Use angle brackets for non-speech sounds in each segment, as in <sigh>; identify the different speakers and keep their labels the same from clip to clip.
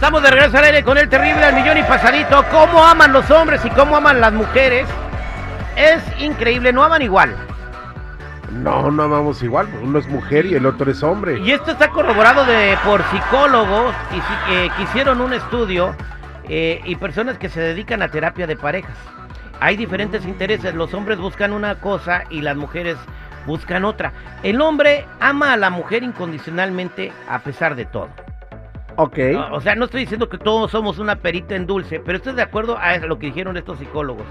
Speaker 1: Estamos de regreso al aire con el terrible al millón y pasadito. ¿Cómo aman los hombres y cómo aman las mujeres? Es increíble, no aman igual.
Speaker 2: No, no amamos igual. Uno es mujer y el otro es hombre.
Speaker 1: Y esto está corroborado de, por psicólogos y, eh, que hicieron un estudio eh, y personas que se dedican a terapia de parejas. Hay diferentes intereses. Los hombres buscan una cosa y las mujeres buscan otra. El hombre ama a la mujer incondicionalmente a pesar de todo.
Speaker 2: Ok.
Speaker 1: O sea, no estoy diciendo que todos somos una perita en dulce, pero estoy de acuerdo a lo que dijeron estos psicólogos.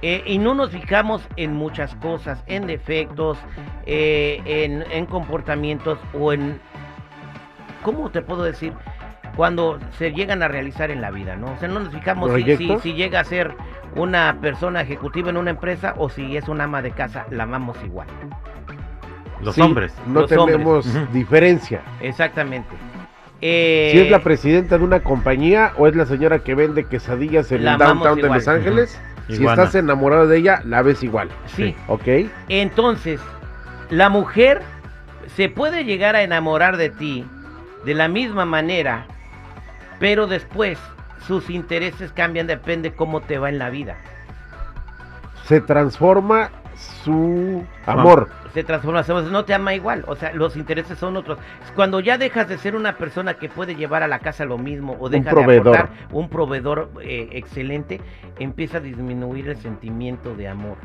Speaker 1: Eh, y no nos fijamos en muchas cosas, en defectos, eh, en, en comportamientos o en... ¿Cómo te puedo decir? Cuando se llegan a realizar en la vida, ¿no? O sea, no nos fijamos si, si,
Speaker 2: ¿Proyectos?
Speaker 1: si llega a ser una persona ejecutiva en una empresa o si es una ama de casa, la amamos igual.
Speaker 3: Los
Speaker 2: Sí,
Speaker 3: hombres.
Speaker 2: No
Speaker 1: Los
Speaker 2: tenemos diferencia.
Speaker 1: Exactamente. Eh,
Speaker 2: Si es la presidenta de una compañía o es la señora que vende quesadillas en el downtown de. Los Ángeles, si estás enamorado de ella, la ves igual.
Speaker 1: sí.
Speaker 2: ¿Ok?
Speaker 1: Entonces, la mujer se puede llegar a enamorar de ti de la misma manera, pero después sus intereses cambian, depende cómo te va en la vida.
Speaker 2: Se transforma su amor.
Speaker 1: Se transforma, no te ama igual, o sea, los intereses son otros. Cuando ya dejas de ser una persona que puede llevar a la casa lo mismo o deja
Speaker 2: proveedor.
Speaker 1: de aportar un proveedor eh, excelente, empieza a disminuir el sentimiento de amor.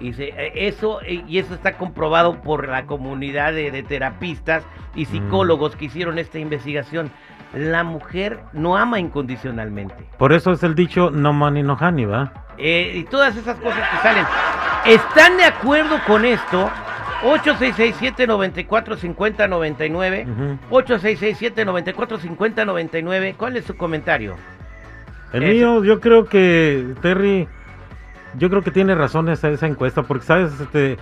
Speaker 1: Y se- eh, eso eh, y eso está comprobado por la comunidad de, de terapistas y psicólogos que hicieron esta investigación. La mujer no ama incondicionalmente.
Speaker 3: Por eso es el dicho no money no honey, ¿va?
Speaker 1: Eh, y todas esas cosas que salen. ¿Están de acuerdo con esto? 8667-945099.
Speaker 3: Ujú.
Speaker 1: 8667-945099. ¿Cuál es su comentario?
Speaker 3: El
Speaker 1: Eso.
Speaker 3: mío, yo creo que Terry, yo creo que tiene razón esa, esa encuesta, porque sabes, este,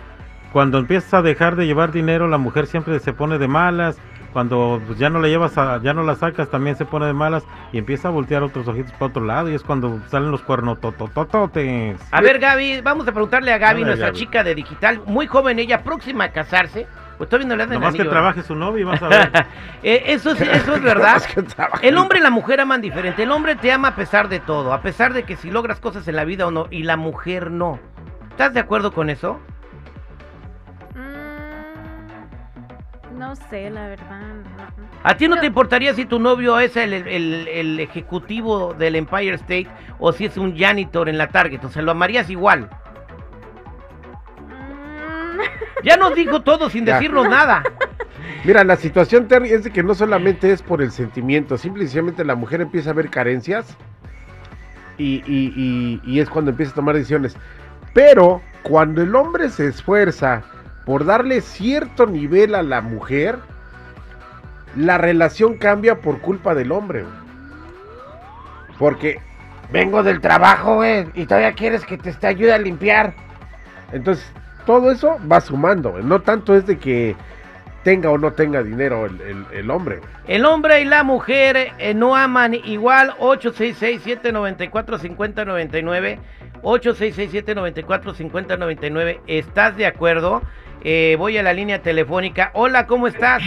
Speaker 3: cuando empiezas a dejar de llevar dinero, la mujer siempre se pone de malas. Cuando pues, ya no la llevas, a- ya no la sacas, también se pone de malas y empieza a voltear otros ojitos para otro lado y es cuando salen los cuernos tototototes.
Speaker 1: A ver, Gaby, vamos a preguntarle a Gaby,
Speaker 3: A ver,
Speaker 1: nuestra
Speaker 3: Gaby.
Speaker 1: chica de digital, muy joven ella, próxima a casarse. Pues todavía no le dan el
Speaker 3: Nomás que trabaje su novio y vas a <laughs> ver.
Speaker 1: Eh, eso, sí- eso es verdad. <laughs>
Speaker 2: Es.
Speaker 1: El hombre y la mujer aman diferente. El hombre te ama a pesar de todo, a pesar de que si logras cosas en la vida o no, y la mujer no. ¿Estás de acuerdo con eso?
Speaker 4: No sé, la verdad. no.
Speaker 1: ¿A ti no
Speaker 4: Pero-
Speaker 1: te importaría si tu novio es el, el- el ejecutivo del Empire State o si es un janitor en la Target? O sea, lo amarías igual.
Speaker 4: Mm,
Speaker 1: Ya nos dijo todo sin
Speaker 2: Ya.
Speaker 1: decirnos nada.
Speaker 2: Mira, la situación, Terry, es de que no solamente es por el sentimiento, simplemente la mujer empieza a ver carencias y, y- y- y es cuando empieza a tomar decisiones. Pero cuando el hombre se esfuerza por darle cierto nivel a la mujer, la relación cambia por culpa del hombre. Porque vengo del trabajo, güey, y todavía quieres que te, ayude a limpiar. Entonces, todo eso va sumando. No tanto es de que tenga o no tenga dinero el, hombre.
Speaker 1: El hombre y la mujer eh, no aman igual. 866-794-5099. 866-794-5099. ¿Estás de acuerdo? Eh, voy a la línea telefónica. Hola, ¿cómo estás?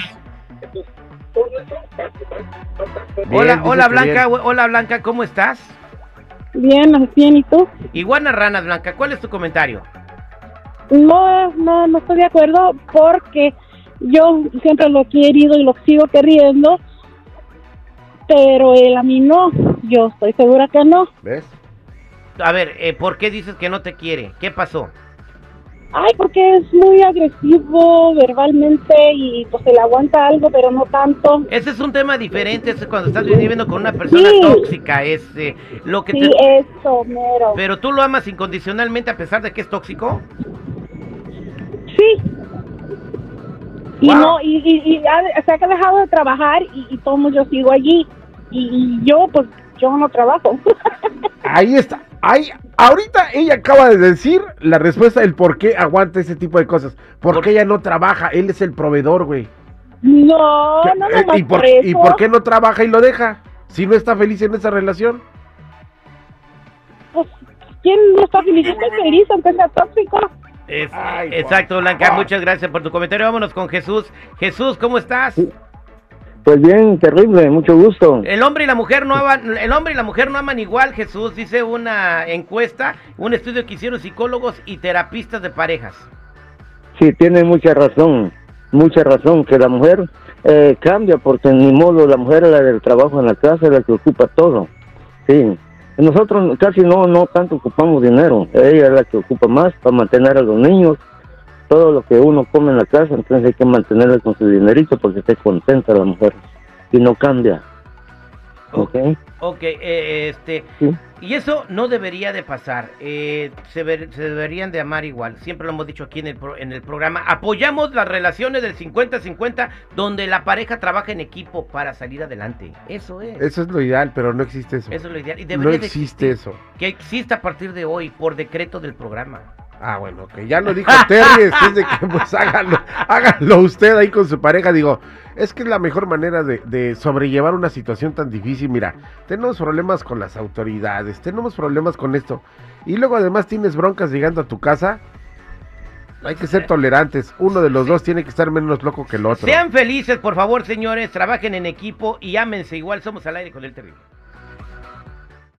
Speaker 2: Bien,
Speaker 1: hola, hola Blanca,
Speaker 2: bien.
Speaker 1: hola Blanca, ¿cómo estás?
Speaker 5: Bien, bien, ¿y tú?
Speaker 1: Iguana Ranas Blanca, ¿cuál es tu comentario?
Speaker 5: No, no, no estoy de acuerdo porque yo siempre lo he querido y lo sigo queriendo, pero él a mí no. Yo estoy segura que no.
Speaker 2: ¿Ves?
Speaker 1: A ver, eh, ¿por qué dices que no te quiere? ¿Qué pasó?
Speaker 5: Ay, porque es muy agresivo verbalmente y pues se le aguanta algo, pero no tanto.
Speaker 1: Ese es un tema diferente, ese es cuando estás viviendo con una persona
Speaker 5: Sí.
Speaker 1: tóxica, es eh, lo que
Speaker 5: Sí,
Speaker 1: te...
Speaker 5: eso, mero.
Speaker 1: Pero tú lo amas incondicionalmente a pesar de que es tóxico.
Speaker 5: Sí. Y no, y, y, y ha- se ha dejado de trabajar y, y todo yo sigo allí. Y, y yo, pues, yo no trabajo. <laughs>
Speaker 2: Ahí está. Ahí, ahorita ella acaba de decir la respuesta del por qué aguanta ese tipo de cosas. Porque
Speaker 1: Por-
Speaker 2: ella no trabaja, él es el proveedor, güey.
Speaker 5: no,
Speaker 2: ¿Qué-
Speaker 5: no,
Speaker 2: eh,
Speaker 5: nomás
Speaker 2: ¿Y, por,
Speaker 5: por eso.
Speaker 2: ¿Y por qué no trabaja y lo deja? Si no está feliz en esa relación.
Speaker 5: Pues, ¿quién no está feliz? Estoy feliz, aunque sea tóxico.
Speaker 1: Es-
Speaker 2: Ay,
Speaker 1: exacto, Blanca, muchas gracias por tu comentario. Vámonos con Jesús. Jesús, ¿cómo estás?
Speaker 6: Pues bien, terrible, mucho gusto.
Speaker 1: El hombre y la mujer no aman, el hombre y la mujer no aman igual, Jesús, dice una encuesta, un estudio que hicieron psicólogos y terapistas de parejas.
Speaker 6: Sí, tiene mucha razón, mucha razón que la mujer eh, cambia porque ni modo la mujer es la del trabajo en la casa, es la que ocupa todo. Sí, nosotros casi no no tanto ocupamos dinero, ella es la que ocupa más para mantener a los niños, todo lo que uno come en la casa, entonces hay que mantenerla con su dinerito porque esté contenta la mujer y no cambia. ¿Ok?
Speaker 1: Ok, eh, este,
Speaker 6: Sí.
Speaker 1: y eso no debería de pasar, eh, se, ver- se deberían de amar igual, siempre lo hemos dicho aquí en el, pro- en el programa, apoyamos las relaciones del 50-50 donde la pareja trabaja en equipo para salir adelante, eso es,
Speaker 2: Eso es lo ideal, pero no existe eso.
Speaker 1: eso es lo ideal, y
Speaker 2: no existe eso.
Speaker 1: que exista a partir de hoy por decreto del programa.
Speaker 2: Ah, bueno, que ya lo dijo Terry, <laughs> después de que pues hágalo, hágalo usted ahí con su pareja. Digo, es que es la mejor manera de, de sobrellevar una situación tan difícil. Mira, tenemos problemas con las autoridades, tenemos problemas con esto. Y luego además tienes broncas llegando a tu casa. Hay que ser tolerantes. Uno de los dos tiene que estar menos loco que el otro.
Speaker 1: Sean felices, por favor, señores, trabajen en equipo y ámense igual, somos al aire con el terrible.